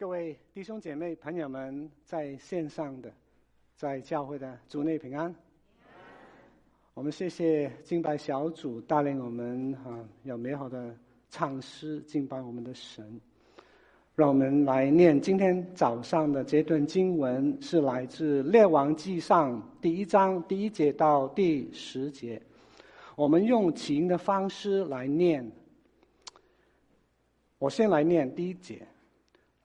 各位弟兄姐妹、朋友们，在线上的，在教会的，主内平安。我们谢谢敬拜小组带领我们啊，有美好的唱诗敬拜我们的神。让我们来念今天早上的这段经文，是来自《列王纪上》第一章第一节到第十节。我们用起音的方式来念。我先来念第一节。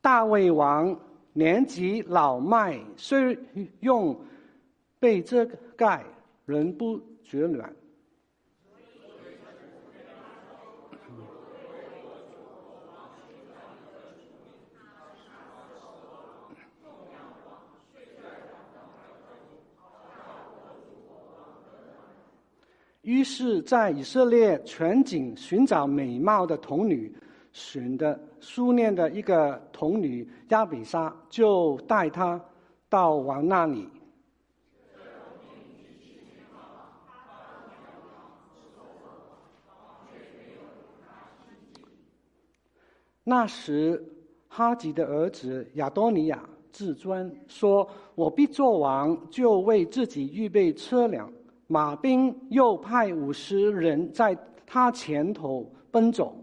大卫王年纪老迈，虽用被遮盖，仍不觉暖。于是，在以色列全景寻找美貌的童女。选的苏念的一个童女亚比莎，就带他到王那里。那时，哈吉的儿子亚多尼亚自尊说：“我必做王，就为自己预备车辆、马兵，又派五十人在他前头奔走。”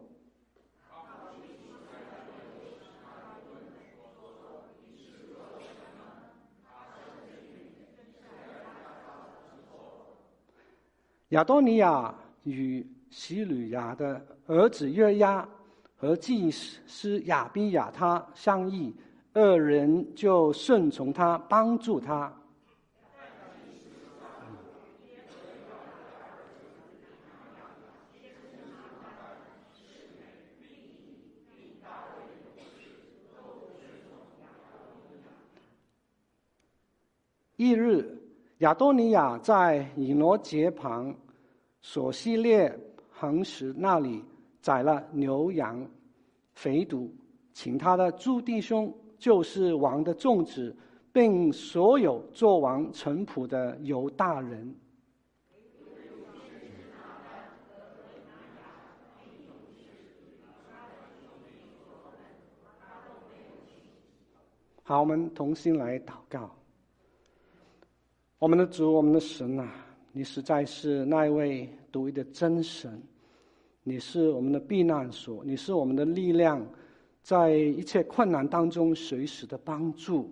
亚多尼亚与西吕亚的儿子约押和祭司亚比亚他相议，二人就顺从他，帮助他。翌日。亚多尼亚在以罗结旁索希列恒石那里宰了牛羊肥犊，请他的诸弟兄，就是王的众子，并所有作王臣仆的犹大人。好，我们同心来祷告。我们的主，我们的神啊，你实在是那一位独一的真神，你是我们的避难所，你是我们的力量，在一切困难当中随时的帮助。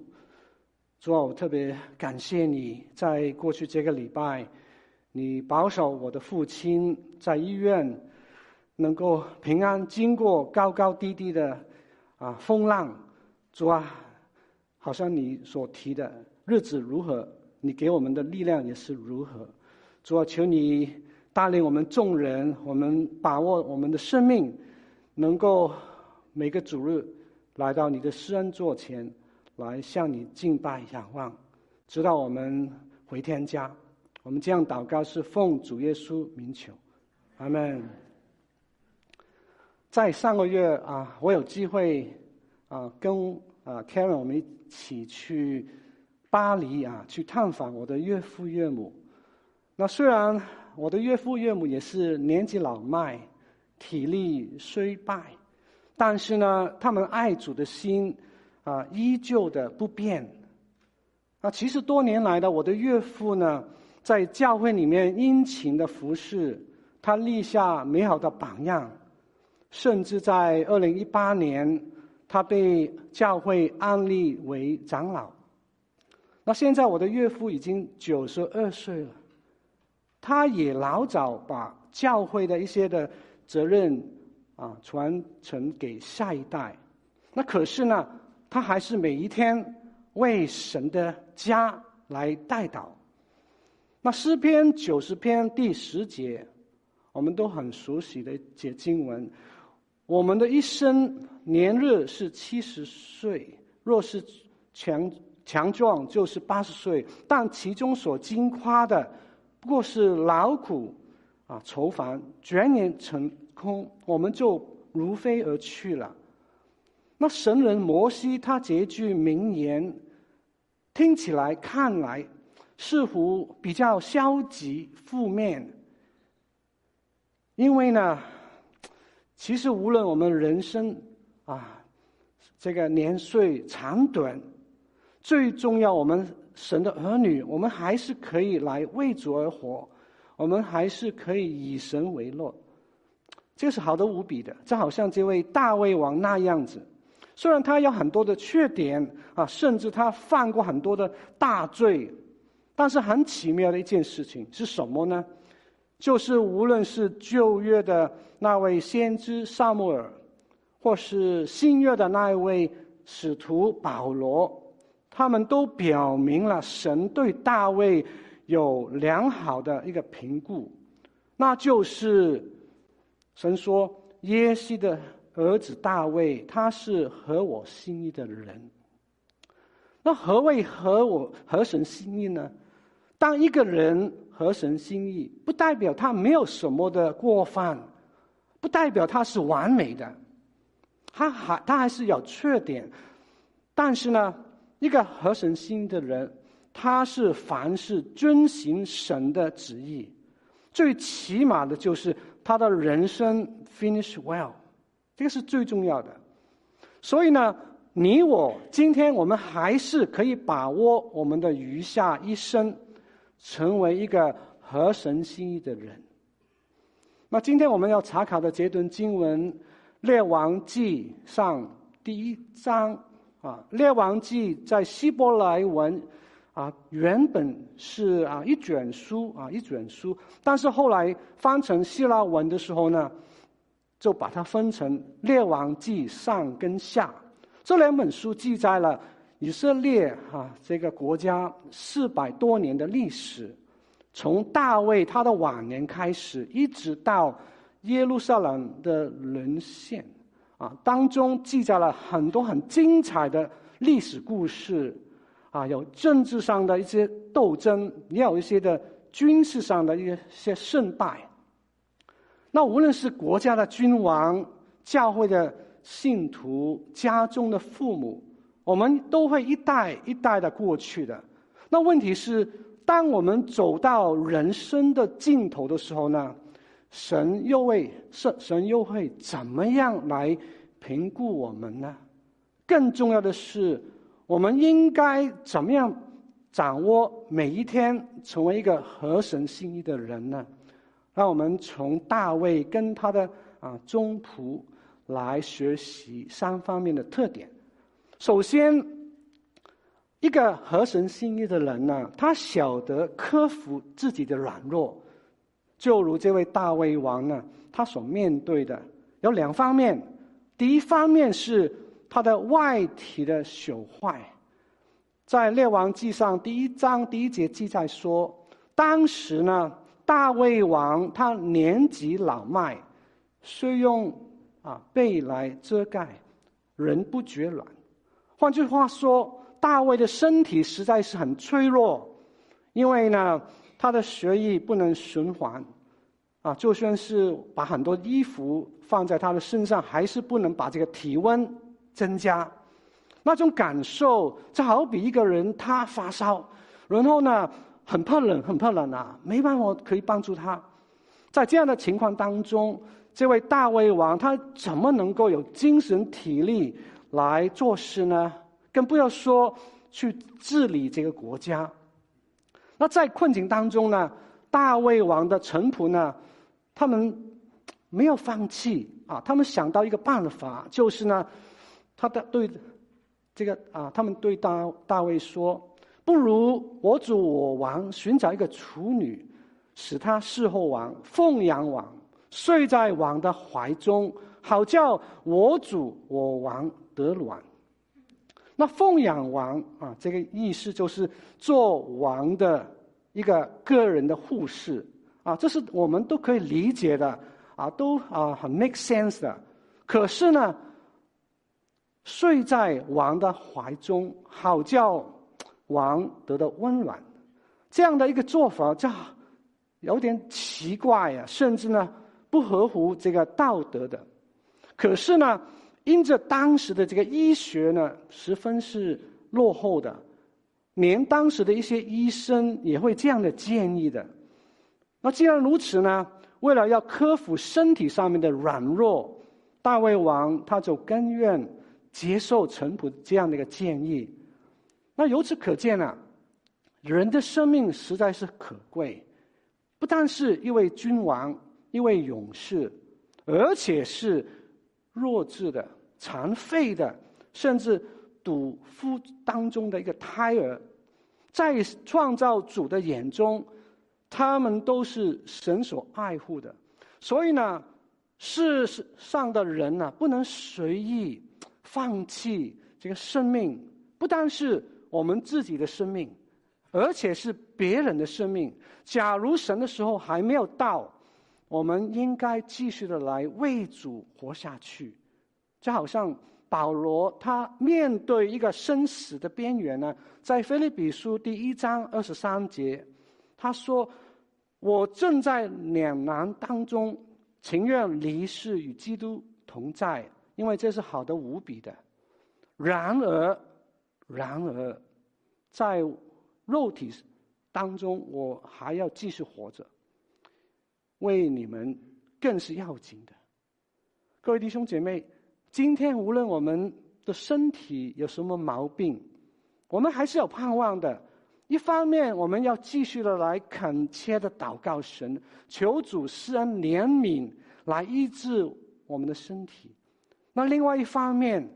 主啊，我特别感谢你在过去这个礼拜，你保守我的父亲在医院能够平安经过高高低低的啊风浪。主啊，好像你所提的日子如何？你给我们的力量也是如何？主啊，求你带领我们众人，我们把握我们的生命，能够每个主日来到你的施恩座前，来向你敬拜仰望，直到我们回天家。我们这样祷告是奉主耶稣名求，阿门。在上个月啊，我有机会啊，跟啊 Karen 我们一起去。巴黎啊，去探访我的岳父岳母。那虽然我的岳父岳母也是年纪老迈，体力衰败，但是呢，他们爱主的心啊，依旧的不变。啊，其实多年来的我的岳父呢，在教会里面殷勤的服侍，他立下美好的榜样，甚至在二零一八年，他被教会安立为长老。那现在我的岳父已经九十二岁了，他也老早把教会的一些的责任啊传承给下一代。那可是呢，他还是每一天为神的家来代祷。那诗篇九十篇第十节，我们都很熟悉的解经文：我们的一生年日是七十岁，若是强。强壮就是八十岁，但其中所经夸的，不过是劳苦啊愁烦，转眼成空，我们就如飞而去了。那神人摩西他这句名言，听起来看来似乎比较消极负面，因为呢，其实无论我们人生啊这个年岁长短，最重要，我们神的儿女，我们还是可以来为主而活，我们还是可以以神为乐，这是好的无比的。就好像这位大卫王那样子，虽然他有很多的缺点啊，甚至他犯过很多的大罪，但是很奇妙的一件事情是什么呢？就是无论是旧约的那位先知撒母耳，或是新约的那一位使徒保罗，他们都表明了神对大卫有良好的一个评估，那就是神说耶西的儿子大卫，他是合我心意的人。那何谓合我合神心意呢？当一个人合神心意，不代表他没有什么的过犯，不代表他是完美的，他还他还是有缺点。但是呢，一个合神心意的人，他是凡事遵行神的旨意，最起码的就是他的人生 finish well，这个是最重要的。所以呢，你我今天我们还是可以把握我们的余下一生。成为一个合神心意的人。那今天我们要查考的这段经文《列王记上》第一章啊，《列王记》在希伯来文啊，原本是啊一卷书啊一卷书，但是后来翻成希腊文的时候呢，就把它分成《列王记上》跟下这两本书，记载了。以色列哈这个国家四百多年的历史，从大卫他的晚年开始，一直到耶路撒冷的沦陷，啊，当中记载了很多很精彩的历史故事，啊，有政治上的一些斗争，也有一些的军事上的一些胜败。那无论是国家的君王、教会的信徒、家中的父母。我们都会一代一代的过去的。那问题是，当我们走到人生的尽头的时候呢，神又会神神又会怎么样来评估我们呢？更重要的是，我们应该怎么样掌握每一天，成为一个合神心意的人呢？让我们从大卫跟他的啊宗仆来学习三方面的特点。首先，一个合神心意的人呢，他晓得克服自己的软弱，就如这位大卫王呢，他所面对的有两方面。第一方面是他的外体的朽坏，在列王记上第一章第一节记载说，当时呢，大卫王他年纪老迈，虽用啊被来遮盖，人不觉软。换句话说，大卫的身体实在是很脆弱，因为呢，他的血液不能循环，啊，就算是把很多衣服放在他的身上，还是不能把这个体温增加。那种感受，就好比一个人他发烧，然后呢，很怕冷，很怕冷啊，没办法可以帮助他。在这样的情况当中，这位大胃王他怎么能够有精神体力？来做事呢，更不要说去治理这个国家。那在困境当中呢，大卫王的臣仆呢，他们没有放弃啊，他们想到一个办法，就是呢，他的对这个啊，他们对大大卫说：“不如我主我王寻找一个处女，使她侍候王，奉养王，睡在王的怀中，好叫我主我王。”得卵，那奉养王啊，这个意思就是做王的一个个人的护士啊，这是我们都可以理解的啊，都啊很 make sense 的。可是呢，睡在王的怀中，好叫王得到温暖，这样的一个做法，就有点奇怪呀，甚至呢不合乎这个道德的。可是呢。因着当时的这个医学呢，十分是落后的，连当时的一些医生也会这样的建议的。那既然如此呢，为了要克服身体上面的软弱，大卫王他就甘愿接受陈普这样的一个建议。那由此可见啊，人的生命实在是可贵，不但是一位君王、一位勇士，而且是弱智的、残废的，甚至肚腹当中的一个胎儿，在创造主的眼中，他们都是神所爱护的。所以呢，世上的人呢，不能随意放弃这个生命，不单是我们自己的生命，而且是别人的生命。假如神的时候还没有到，我们应该继续的来为主活下去。就好像保罗他面对一个生死的边缘呢，在腓立比书第一章二十三节，他说。我正在两难当中，情愿离世与基督同在，因为这是好的无比的。然而，然而，在肉体当中，我还要继续活着，为你们更是要紧的。各位弟兄姐妹，今天无论我们的身体有什么毛病，我们还是有盼望的。一方面，我们要继续的来恳切的祷告神，求主施恩怜悯，来医治我们的身体。那另外一方面，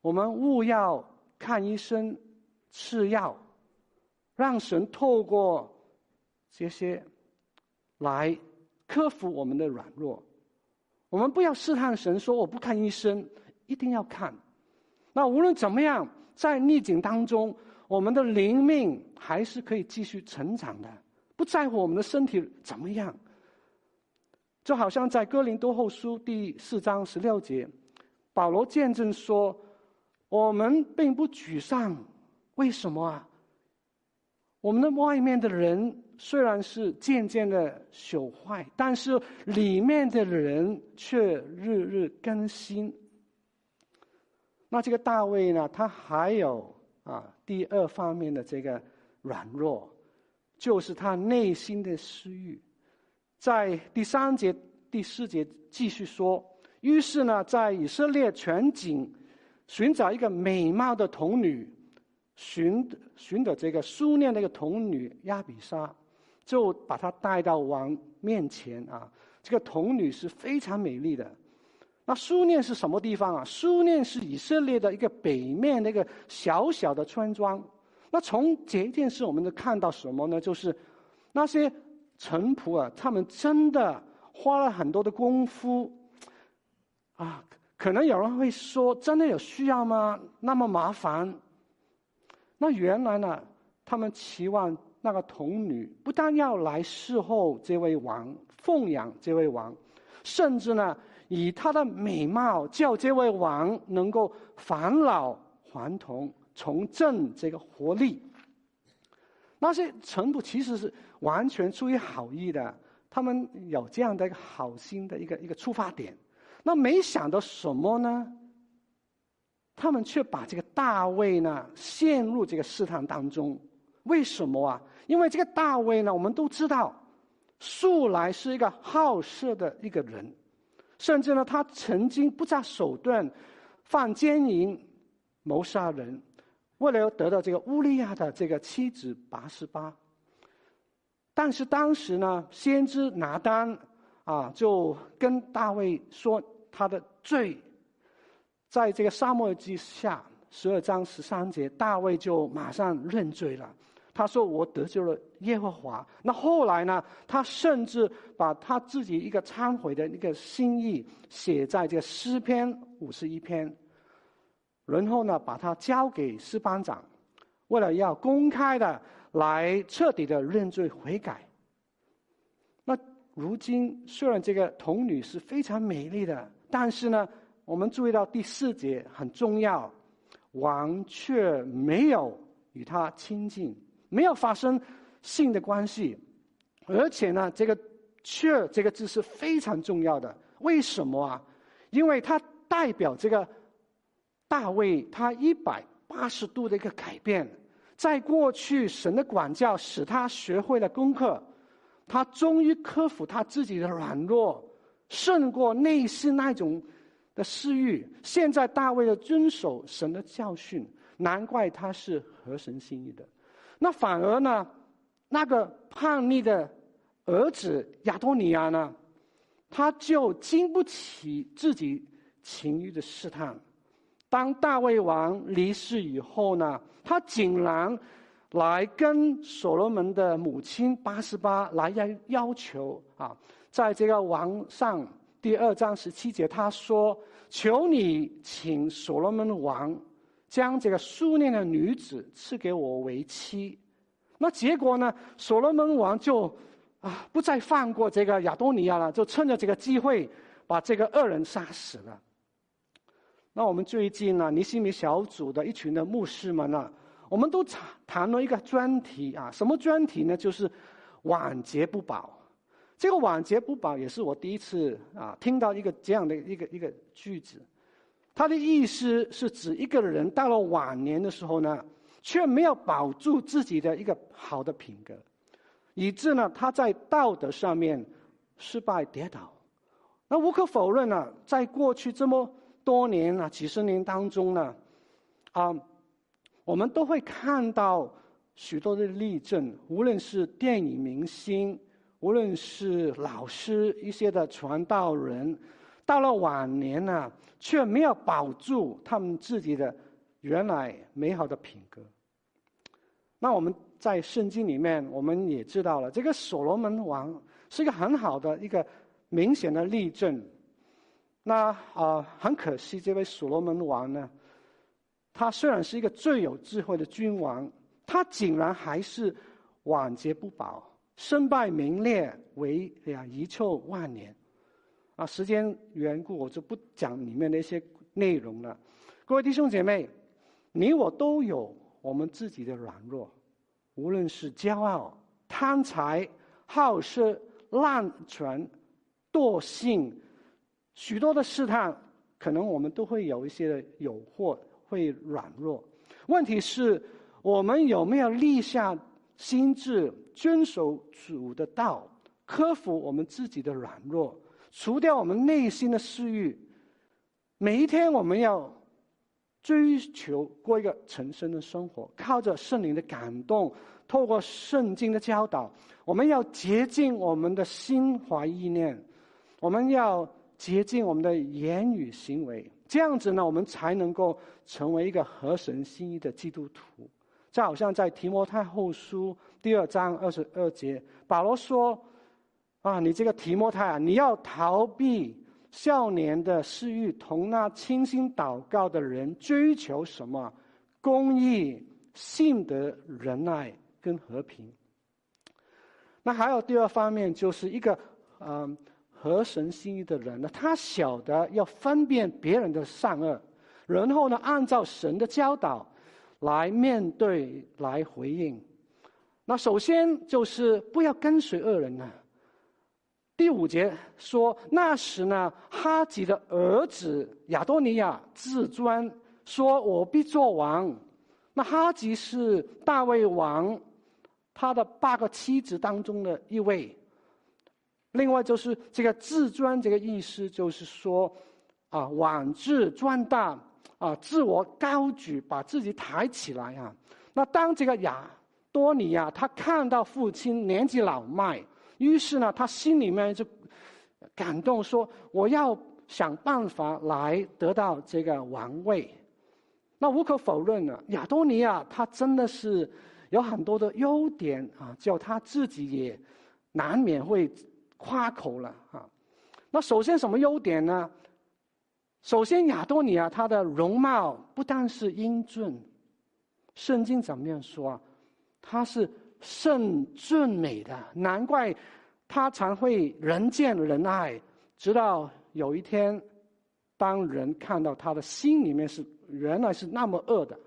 我们务要看医生、吃药，让神透过这些来克服我们的软弱。我们不要试探神，说我不看医生，一定要看。那无论怎么样，在逆境当中。我们的灵命还是可以继续成长的，不在乎我们的身体怎么样。就好像在哥林多后书第四章十六节，保罗见证说：“我们并不沮丧，为什么啊？我们的外面的人虽然是渐渐的朽坏，但是里面的人却日日更新。”那这个大卫呢？他还有。啊，第二方面的这个软弱，就是他内心的私欲。在第三节、第四节继续说，于是呢，在以色列全景寻找一个美貌的童女，寻寻的这个苏念的一个童女亚比莎，就把她带到王面前啊。这个童女是非常美丽的。那苏念是什么地方啊？苏念是以色列的一个北面那个小小的村庄。那从这件事，我们能看到什么呢？就是那些臣仆啊，他们真的花了很多的功夫啊。可能有人会说，真的有需要吗？那么麻烦？那原来呢，他们期望那个童女不但要来侍候这位王，奉养这位王，甚至呢。以她的美貌，叫这位王能够返老还童，重振这个活力。那些臣仆其实是完全出于好意的，他们有这样的一个好心的一个一个出发点。那没想到什么呢？他们却把这个大卫呢陷入这个试探当中。为什么啊？因为这个大卫呢，我们都知道，素来是一个好色的一个人。甚至呢，他曾经不择手段，犯奸淫、谋杀人，为了要得到这个乌利亚的这个妻子拔示巴。但是当时呢，先知拿单啊，就跟大卫说他的罪，在这个沙漠之下十二章十三节，大卫就马上认罪了。他说：“我得罪了耶和华。”那后来呢？他甚至把他自己一个忏悔的一个心意写在这个诗篇五十一篇，然后呢，把它交给诗班长，为了要公开的来彻底的认罪悔改。那如今虽然这个童女是非常美丽的，但是呢，我们注意到第四节很重要，王却没有与她亲近。没有发生性的关系，而且呢，这个“却”这个字是非常重要的。为什么啊？因为它代表这个大卫他一百八十度的一个改变。在过去，神的管教使他学会了功课，他终于克服他自己的软弱，胜过内心那种的私欲。现在大卫的遵守神的教训，难怪他是合神心意的。那反而呢，那个叛逆的儿子亚多尼亚呢，他就经不起自己情欲的试探。当大卫王离世以后呢，他竟然来跟所罗门的母亲八十八来要要求啊，在这个王上第二章十七节，他说：“求你请所罗门王将这个苏念的女子赐给我为妻。”那结果呢，所罗门王就啊不再放过这个亚多尼亚了，就趁着这个机会把这个恶人杀死了。那我们最近呢，尼西米小组的一群的牧师们呢，我们都谈谈了一个专题啊，什么专题呢？就是晚节不保。这个晚节不保也是我第一次啊听到一个这样的一个一个句子。他的意思是指一个人到了晚年的时候呢，却没有保住自己的一个好的品格，以致呢他在道德上面失败跌倒。那无可否认呢，在过去这么。多年啊，几十年当中呢，啊，我们都会看到许多的例证，无论是电影明星，无论是老师，一些的传道人，到了晚年呢，却没有保住他们自己的原来美好的品格。那我们在圣经里面，我们也知道了，这个所罗门王是一个很好的一个明显的例证。那啊、很可惜，这位所罗门王呢，他虽然是一个最有智慧的君王，他竟然还是晚节不保，身败名裂，为呀遗臭万年。啊，时间缘故，我就不讲里面的一些内容了。各位弟兄姐妹，你我都有我们自己的软弱，无论是骄傲、贪财、好色、滥权、惰性。许多的试探，可能我们都会有一些的诱惑，会软弱。问题是，我们有没有立下心志，遵守主的道，克服我们自己的软弱，除掉我们内心的私欲？每一天，我们要追求过一个成圣的生活，靠着圣灵的感动，透过圣经的教导，我们要洁净我们的心怀意念，我们要。洁净我们的言语行为，这样子呢，我们才能够成为一个合神心意的基督徒。就好像在提摩太后书第二章二十二节，保罗说：“啊，你这个提摩太啊，你要逃避少年的私欲，同那清心祷告的人追求什么？公义、信德、仁爱跟和平。”那还有第二方面，就是一个嗯。呃合神心意的人呢，他晓得要分辨别人的善恶，然后呢，按照神的教导来面对、来回应。那首先就是不要跟随恶人呢。第五节说，那时呢，哈吉的儿子亚多尼亚自尊，说我必做王。那哈吉是大卫王他的八个妻子当中的一位。另外就是这个自尊，这个意思就是说，啊，妄自尊大，啊，自我高举，把自己抬起来啊。那当这个亚多尼亚他看到父亲年纪老迈，于是呢，他心里面就感动说：“我要想办法来得到这个王位。”那无可否认呢，亚多尼亚他真的是有很多的优点啊，叫他自己也难免会。夸口了啊！那首先什么优点呢？首先亚多尼亚他的容貌不但是英俊，圣经怎么样说啊？他是甚俊美的，难怪他常会人见人爱。直到有一天，当人看到他的心里面是原来是那么恶的。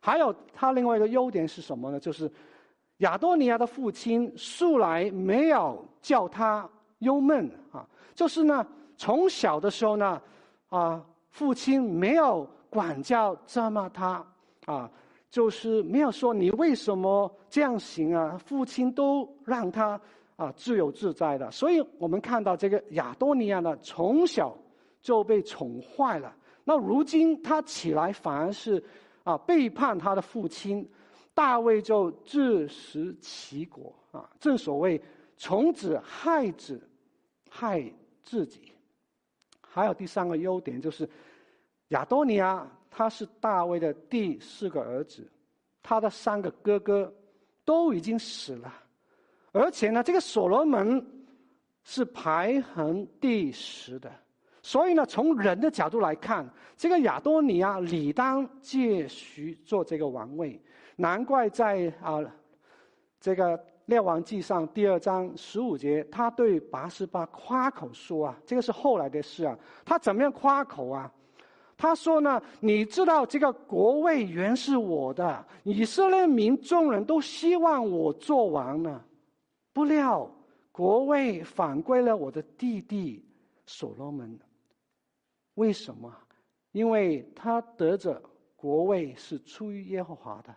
还有他另外一个优点是什么呢？就是。亚多尼亚的父亲素来没有叫他忧闷啊，就是呢，从小的时候呢，啊，父亲没有管教这么他啊，就是没有说你为什么这样行啊，父亲都让他啊自由自在的。所以我们看到这个亚多尼亚呢，从小就被宠坏了。那如今他起来，反而是啊背叛他的父亲，大卫就自食其果啊。正所谓宠子害子，害自己。还有第三个优点就是，亚多尼亚他是大卫的第四个儿子，他的三个哥哥都已经死了，而且呢，这个所罗门是排行第十的。所以呢，从人的角度来看，这个亚多尼亚理当继续做这个王位。难怪在啊这个列王记上第二章十五节，他对拔示巴夸口说啊，这个是后来的事啊。他怎么样夸口啊？他说呢，你知道这个国位原是我的，以色列民众人都希望我做王呢，不料国位反归了我的弟弟所罗门。为什么？因为他得着国位是出于耶和华的。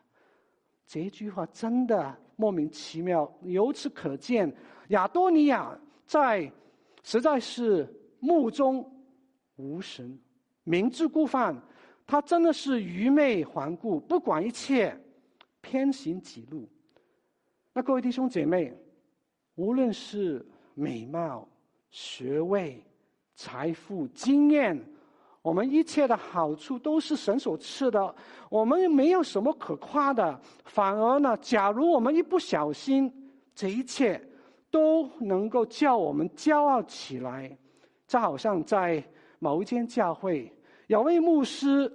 这句话真的莫名其妙。由此可见，亚多尼亚在实在是目中无神、明知故犯。他真的是愚昧顽固，不管一切，偏行己路。那各位弟兄姐妹，无论是美貌、学位、财富、经验。我们一切的好处都是神所赐的，我们没有什么可夸的。反而呢，假如我们一不小心，这一切都能够叫我们骄傲起来。就好像在某一间教会，有位牧师，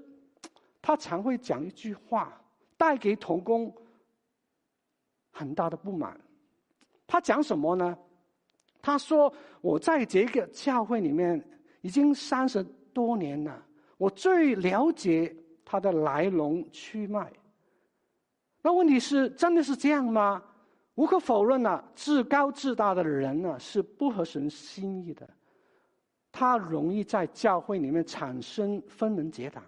他常会讲一句话，带给同工很大的不满。他讲什么呢？他说：“我在这个教会里面已经三十。”多年了，我最了解他的来龙去脉。那问题是，真的是这样吗？无可否认呢，自高自大的人呢，是不合神心意的。他容易在教会里面产生分门结党。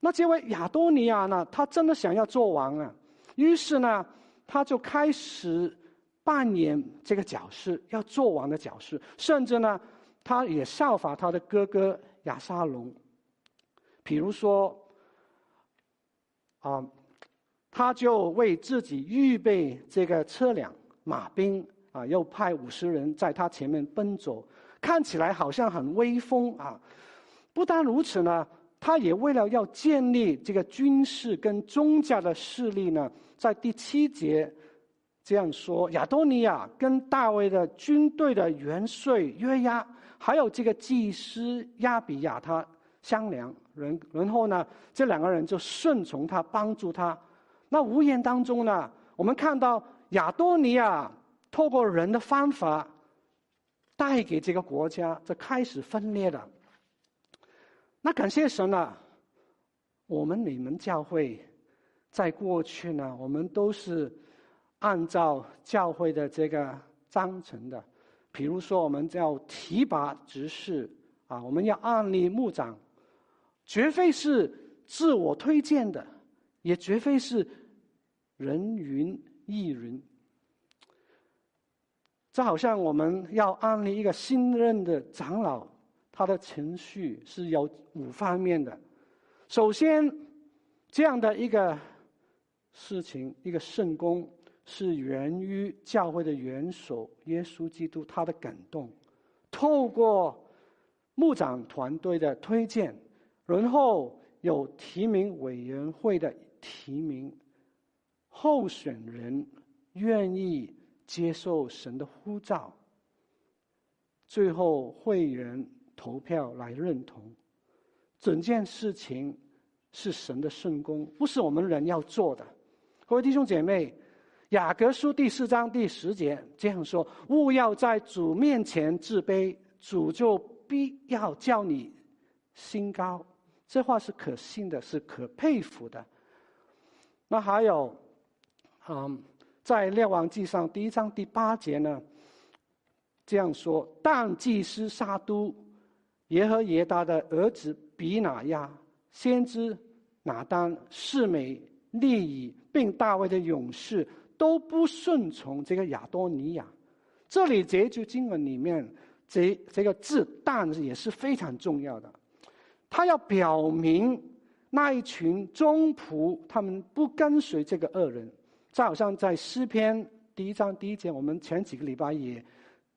那这位亚多尼亚呢，他真的想要做王啊，于是呢，他就开始扮演这个角色，要做王的角色，甚至呢。他也效法他的哥哥亚沙龙，比如说，啊，他就为自己预备这个车辆、马兵啊，又派五十人在他前面奔走，看起来好像很威风啊。不但如此呢，他也为了要建立这个军事跟宗教的势力呢，在第七节这样说：亚多尼亚跟大卫的军队的元帅约押。还有这个祭司亚比亚，他商量然，然后呢，这两个人就顺从他，帮助他。那无言当中呢，我们看到亚多尼亚透过人的方法，带给这个国家，就开始分裂了。那感谢神啊，我们你们教会，在过去呢，我们都是按照教会的这个章程的。比如说，我们叫提拔执事啊，我们要按立牧长，绝非是自我推荐的，也绝非是人云亦云。这好像我们要安立一个新任的长老，他的程序是有五方面的。首先，这样的一个事情，一个圣工。是源于教会的元首耶稣基督，他的感动，透过牧长团队的推荐，然后有提名委员会的提名，候选人愿意接受神的呼召，最后会员投票来认同，整件事情是神的圣工，不是我们人要做的。各位弟兄姐妹。雅各书第四章第十节这样说：“勿要在主面前自卑，主就必要叫你心高。”这话是可信的，是可佩服的。那还有，嗯，在列王记上第一章第八节呢，这样说：“但祭司撒督、耶和耶达的儿子比拿亚、先知拿单、示美、利以，并大卫的勇士。”都不顺从这个亚多尼亚，这里这句经文里面这这个字“但”也是非常重要的，他要表明那一群忠仆他们不跟随这个恶人。就好像在诗篇第一章第一节，我们前几个礼拜也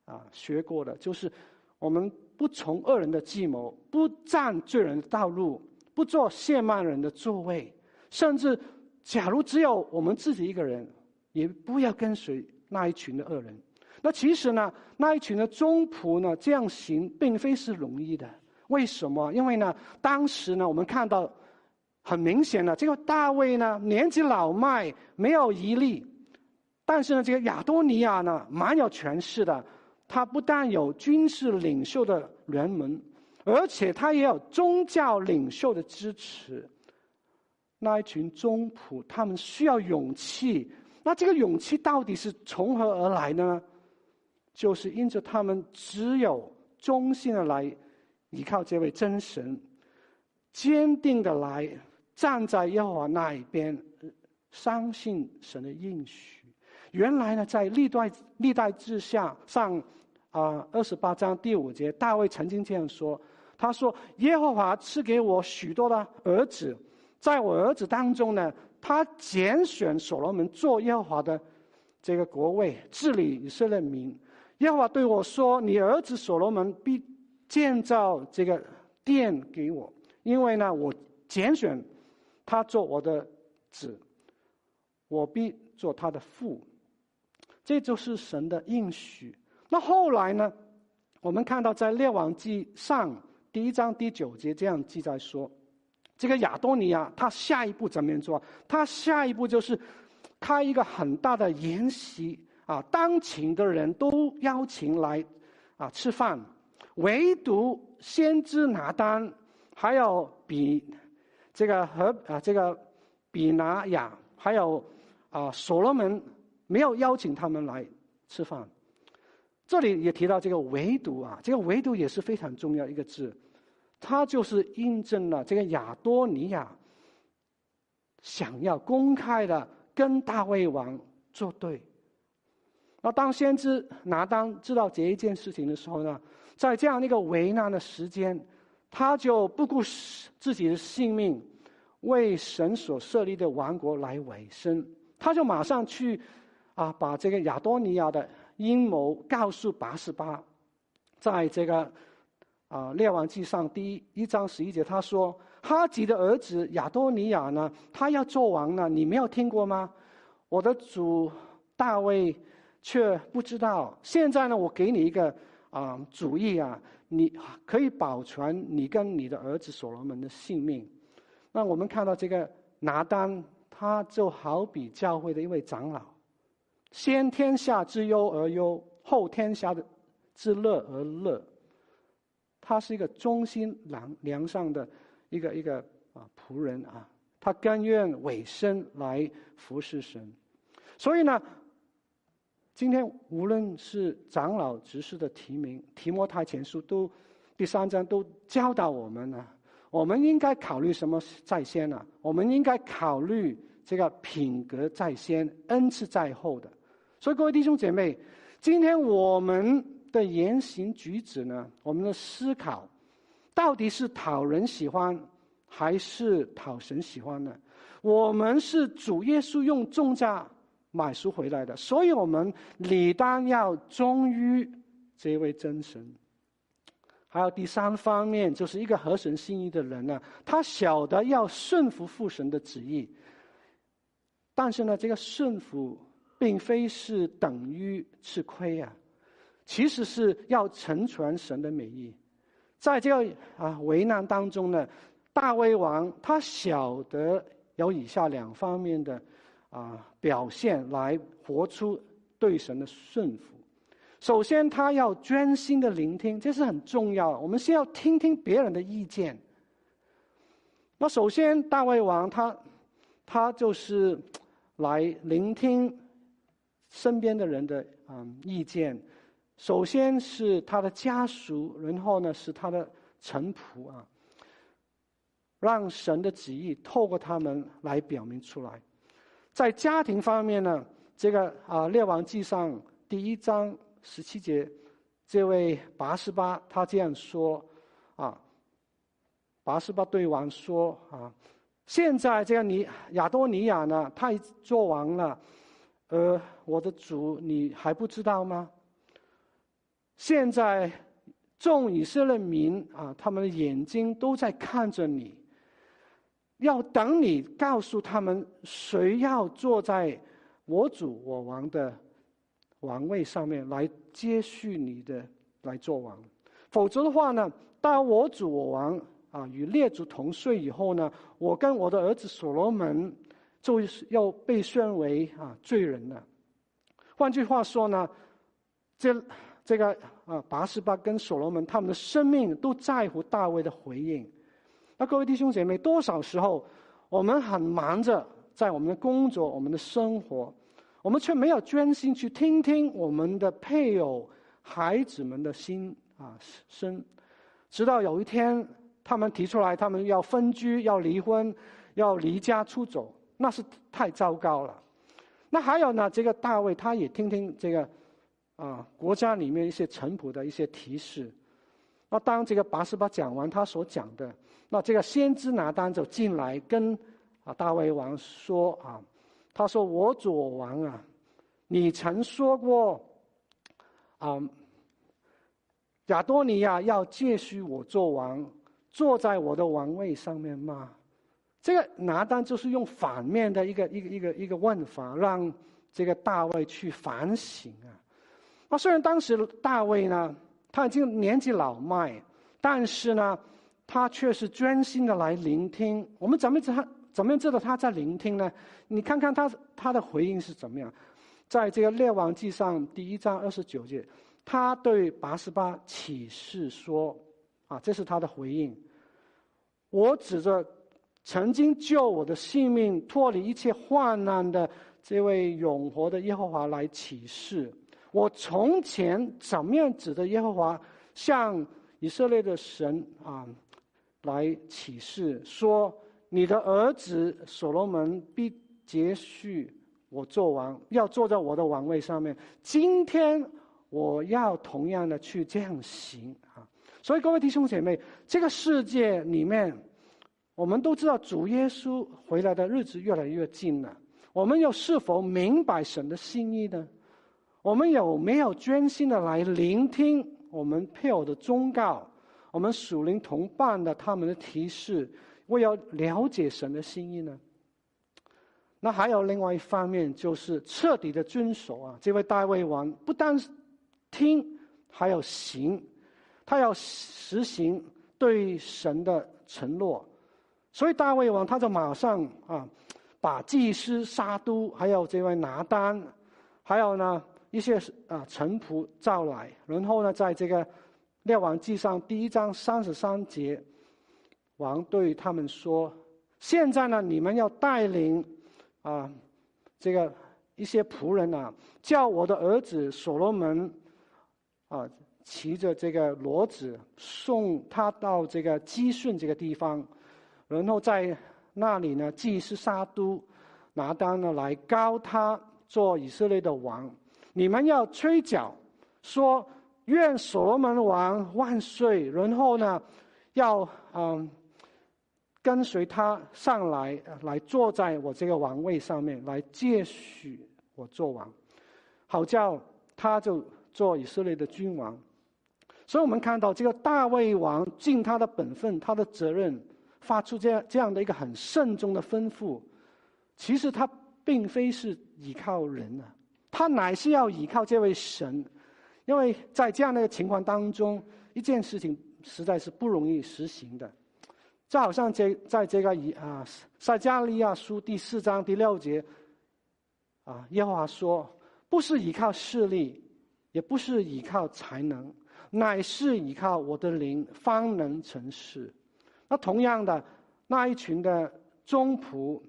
啊学过的，就是我们不从恶人的计谋，不占罪人的道路，不做亵慢人的座位，甚至假如只有我们自己一个人，也不要跟随那一群的恶人。那其实呢，那一群的忠仆呢，这样行并非是容易的。为什么？因为呢，当时呢，我们看到。很明显的，这个大卫呢，年纪老迈，没有毅力，但是呢，这个亚多尼亚呢，蛮有权势的。他不但有军事领袖的联盟，而且他也有宗教领袖的支持。那一群忠仆，他们需要勇气。那这个勇气到底是从何而来呢？就是因着他们只有忠心的来依靠这位真神，坚定的来。站在耶和华那一边，相信神的应许。原来呢，在历代历代之下上啊二十八章第五节，大卫曾经这样说：“他说，耶和华赐给我许多的儿子，在我儿子当中呢，他拣选所罗门做耶和华的这个国位，治理以色列民。耶和华对我说：你儿子所罗门必建造这个殿给我，因为呢，我拣选。”他做我的子，我必做他的父，这就是神的应许。那后来呢？我们看到在列王记上第一章第九节这样记载说，这个亚多尼亚他下一步怎么样做？他下一步就是开一个很大的筵席啊，当请的人都邀请来啊吃饭，唯独先知拿单还有比。这个和啊，这个比拿雅还有啊，所罗门没有邀请他们来吃饭。这里也提到这个唯独啊，这个唯独也是非常重要一个字，它就是印证了这个亚多尼亚想要公开的跟大卫王作对。那当先知拿单知道这一件事情的时候呢，在这样一个危难的时间。他就不顾自己的性命，为神所设立的王国来委身。他就马上去，啊，把这个亚多尼亚的阴谋告诉拔示巴。在这个啊列王记上第一一章十一节，他说：“哈吉的儿子亚多尼亚呢，他要做王呢，你没有听过吗？我的主大卫却不知道。现在呢，我给你一个。”啊，主意啊，你可以保全你跟你的儿子所罗门的性命。那我们看到这个拿单，他就好比教会的一位长老，先天下之忧而忧，后天下的之乐而乐。他是一个忠心良良善的一个一个啊仆人啊，他甘愿委身来服侍神。所以呢。今天无论是长老执事的提名，提摩太前书都第三章都教导我们呢，我们应该考虑什么在先呢？我们应该考虑这个品格在先，恩赐在后的。所以各位弟兄姐妹，今天我们的言行举止呢，我们的思考，到底是讨人喜欢还是讨神喜欢呢？我们是主耶稣用重价。买赎回来的，所以我们理当要忠于这位真神。还有第三方面，就是一个合神心意的人呢，他晓得要顺服父神的旨意。但是呢，这个顺服并非是等于吃亏啊，其实是要成全神的美意。在这个啊危难当中呢，大卫王他晓得有以下两方面的。啊，表现来活出对神的顺服。首先，他要专心的聆听，这是很重要的。我们先要听听别人的意见。那首先，大卫王他他就是来聆听身边的人的嗯意见。首先是他的家属，然后呢是他的臣仆啊，让神的旨意透过他们来表明出来。在家庭方面呢，这个啊《列王记上》第一章十七节这位拔示巴他这样说啊，拔示巴对王说啊，现在这个尼亚多尼亚呢，他已做王了，呃，我的主你还不知道吗？现在众以色列民啊，他们的眼睛都在看着你，要等你告诉他们谁要坐在我主我王的王位上面来接续你的来做王，否则的话呢，当我主我王啊与列祖同睡以后呢，我跟我的儿子所罗门就要被宣为啊罪人了。换句话说呢，这这个啊拔示巴跟所罗门他们的生命都在乎大卫的回应。那各位弟兄姐妹，多少时候我们很忙着在我们的工作、我们的生活。我们却没有专心去听听我们的配偶、孩子们的心啊声，直到有一天，他们提出来，他们要分居、要离婚、要离家出走，那是太糟糕了。那还有呢，这个大卫他也听听这个啊国家里面一些臣仆的一些提示。那当这个拔示巴讲完他所讲的，那这个先知拿单就进来跟啊大卫王说啊。他说：“我左王啊，你曾说过，啊，亚多尼亚要借续我做王，坐在我的王位上面吗？”这个拿单就是用反面的一个一个一个一个问法，让这个大卫去反省啊。那虽然当时大卫呢，他已经年纪老迈，但是呢，他却是专心的来聆听。我们怎么知道？怎么样知道他在聆听呢？你看看他他的回应是怎么样？在这个列王记上第一章二十九节，他对八十八启示说：“啊，这是他的回应。我指着曾经救我的性命、脱离一切患难的这位永活的耶和华来启示。我从前怎么样指着耶和华向以色列的神啊来启示说。”你的儿子所罗门必接续我做王，要坐在我的王位上面。今天我要同样的去这样行啊！所以各位弟兄姐妹，这个世界里面，我们都知道主耶稣回来的日子越来越近了。我们又是否明白神的心意呢？我们有没有专心的来聆听我们配偶的忠告，我们属灵同伴的他们的提示？为了了解神的心意呢？那还有另外一方面，就是彻底的遵守啊！这位大卫王不但听，还要行，他要实行对神的承诺。所以大卫王他就马上啊，把祭司沙督，还有这位拿单，还有呢一些啊臣仆召来，然后呢，在这个列王记上第一章三十三节。王对他们说：“现在呢，你们要带领啊，这个一些仆人啊，叫我的儿子所罗门啊，骑着这个骡子送他到这个基顺这个地方，然后在那里呢，祭司撒督拿单呢来膏他做以色列的王。你们要吹角，说愿所罗门王万岁。然后呢，要嗯。”跟随他上来，来坐在我这个王位上面，来接续我做王，好叫他就做以色列的君王。所以我们看到这个大卫王尽他的本分，他的责任，发出这样这样的一个很慎重的吩咐。其实他并非是依靠人啊，他乃是要依靠这位神，因为在这样的情况当中，一件事情实在是不容易实行的。就好像这在这个以啊撒加利亚书第四章第六节，啊耶和华说，不是依靠势力，也不是依靠才能，乃是依靠我的灵，方能成事。那同样的，那一群的忠仆，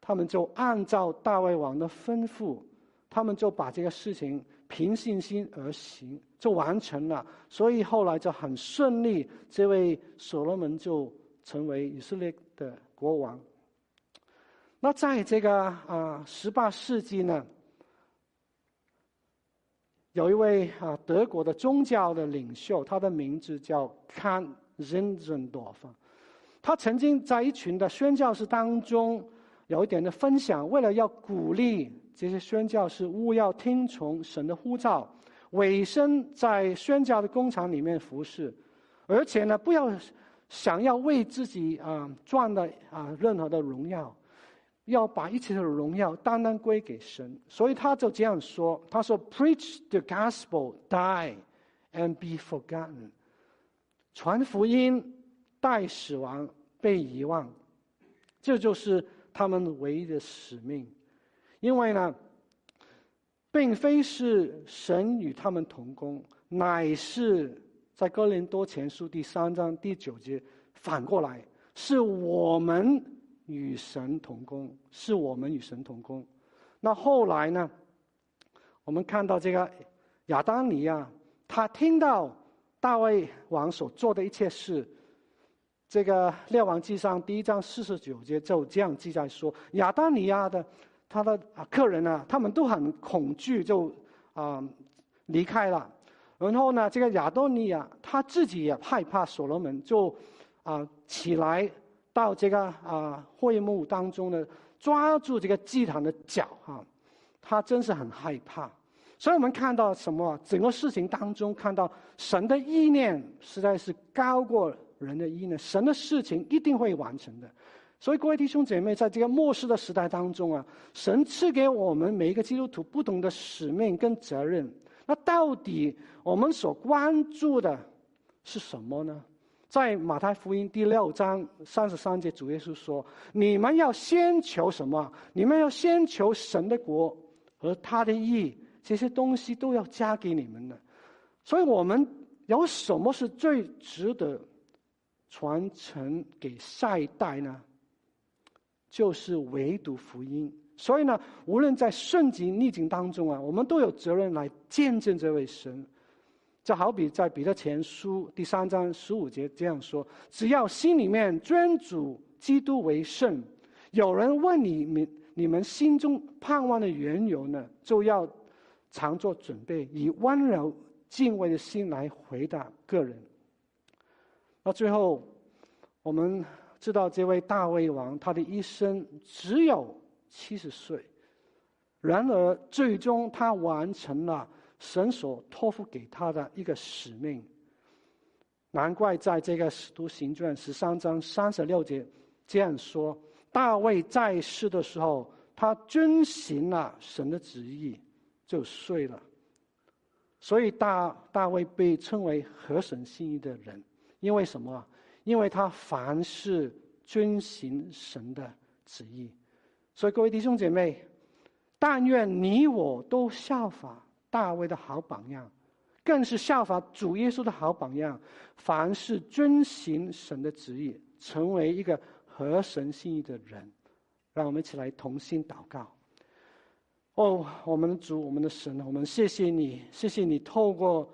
他们就按照大卫王的吩咐，他们就把这个事情凭信心而行，就完成了。所以后来就很顺利，这位所罗门就。成为以色列的国王。那在这个啊十八世纪呢，有一位啊德国的宗教的领袖，他的名字叫康任珍多夫。他曾经在一群的宣教士当中有一点的分享，为了要鼓励这些宣教士务要听从神的呼召，委身在宣教的工厂里面服侍，而且呢，不要想要为自己啊赚的啊任何的荣耀，要把一切的荣耀单单归给神。所以他就这样说：“他说，Preach the gospel, die and be forgotten。传福音。”待死亡，被遗忘，这就是他们唯一的使命。因为呢，并非是神与他们同工，乃是在哥林多前书第三章第九节反过来，是我们与神同工，是我们与神同工。那后来呢，我们看到这个亚当尼亚，他听到大卫王所做的一切事。这个列王记上第一章四十九节就这样记载说：亚当尼亚的他的啊客人啊，他们都很恐惧，就啊离开了。然后呢，这个亚多尼亚他自己也害怕所罗门，就啊起来到这个啊会幕当中呢，抓住这个祭坛的脚哈，他真是很害怕。所以我们看到什么？整个事情当中看到神的意念实在是高过。人的意念？神的事情一定会完成的。所以各位弟兄姐妹，在这个末世的时代当中啊，神赐给我们每一个基督徒不同的使命跟责任。那到底我们所关注的是什么呢？在马太福音第六章三十三节，主耶稣说：“你们要先求什么？你们要先求神的国和他的义，这些东西都要加给你们的。”所以，我们有什么是最值得？传承给下一代呢，就是唯独福音。所以呢，无论在顺境逆境当中啊，我们都有责任来见证这位神。就好比在彼得前书第三章十五节这样说：只要心里面尊主基督为圣，有人问你们你们心中盼望的缘由呢，就要常做准备，以温柔敬畏的心来回答个人。那最后，我们知道这位大卫王，他的一生只有七十岁，然而最终他完成了神所托付给他的一个使命。难怪在这个《使徒行传》十三章三十六节这样说：大卫在世的时候，他遵行了神的旨意，就睡了。所以大大卫被称为合神心意的人。因为什么？因为他凡事遵行神的旨意，所以各位弟兄姐妹，但愿你我都效法大卫的好榜样，更是效法主耶稣的好榜样，凡事遵行神的旨意，成为一个合神心意的人。让我们一起来同心祷告。哦，我们的主，我们的神，我们谢谢你，谢谢你透过。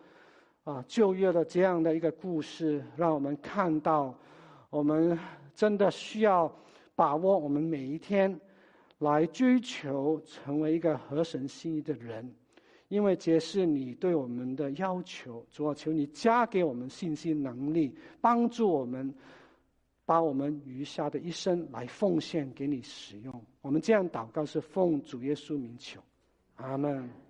啊，旧约的这样的一个故事，让我们看到，我们真的需要把握我们每一天，来追求成为一个合神心意的人，因为这是你对我们的要求。主啊，求你加给我们信心、能力，帮助我们，把我们余下的一生来奉献给你使用。我们这样祷告是奉主耶稣名求，阿门。